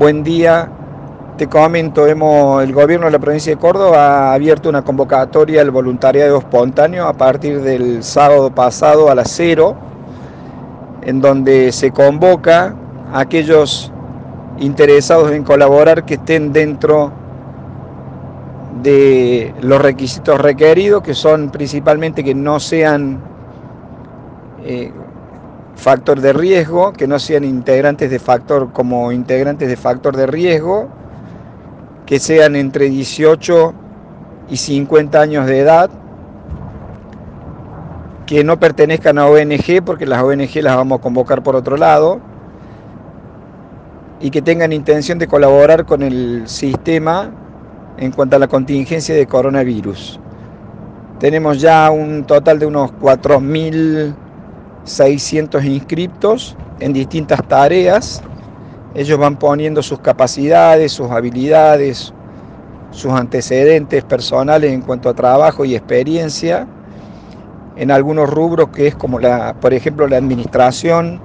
Buen día. Te comento, hemos, el gobierno de la provincia de Córdoba ha abierto una convocatoria al voluntariado espontáneo a partir del sábado pasado a las cero, en donde se convoca a aquellos interesados en colaborar que estén dentro de los requisitos requeridos, que son principalmente que no sean eh, factor de riesgo, que no sean integrantes de factor como integrantes de factor de riesgo, que sean entre 18 y 50 años de edad, que no pertenezcan a ONG, porque las ONG las vamos a convocar por otro lado, y que tengan intención de colaborar con el sistema en cuanto a la contingencia de coronavirus. Tenemos ya un total de unos 4.600 inscriptos en distintas tareas ellos van poniendo sus capacidades, sus habilidades, sus antecedentes personales en cuanto a trabajo y experiencia en algunos rubros que es como la, por ejemplo, la administración,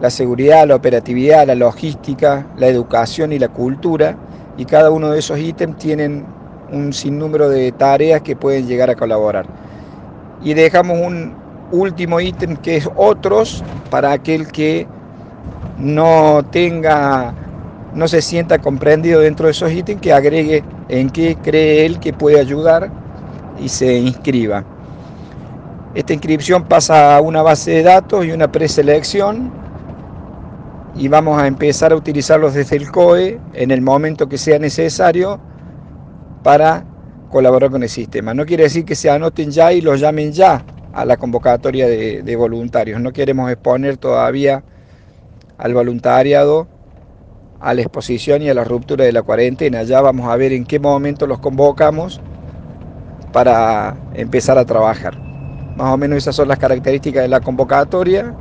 la seguridad, la operatividad, la logística, la educación y la cultura. Y cada uno de esos ítems tienen un sinnúmero de tareas que pueden llegar a colaborar. Y dejamos un último ítem que es otros para aquel que no tenga, no se sienta comprendido dentro de esos ítems, que agregue en qué cree él que puede ayudar y se inscriba. Esta inscripción pasa a una base de datos y una preselección y vamos a empezar a utilizarlos desde el COE en el momento que sea necesario para colaborar con el sistema. No quiere decir que se anoten ya y los llamen ya a la convocatoria de, voluntarios. No queremos exponer todavía al voluntariado, a la exposición y a la ruptura de la cuarentena. Ya vamos a ver en qué momento los convocamos para empezar a trabajar. Más o menos esas son las características de la convocatoria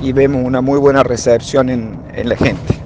y vemos una muy buena recepción en la gente.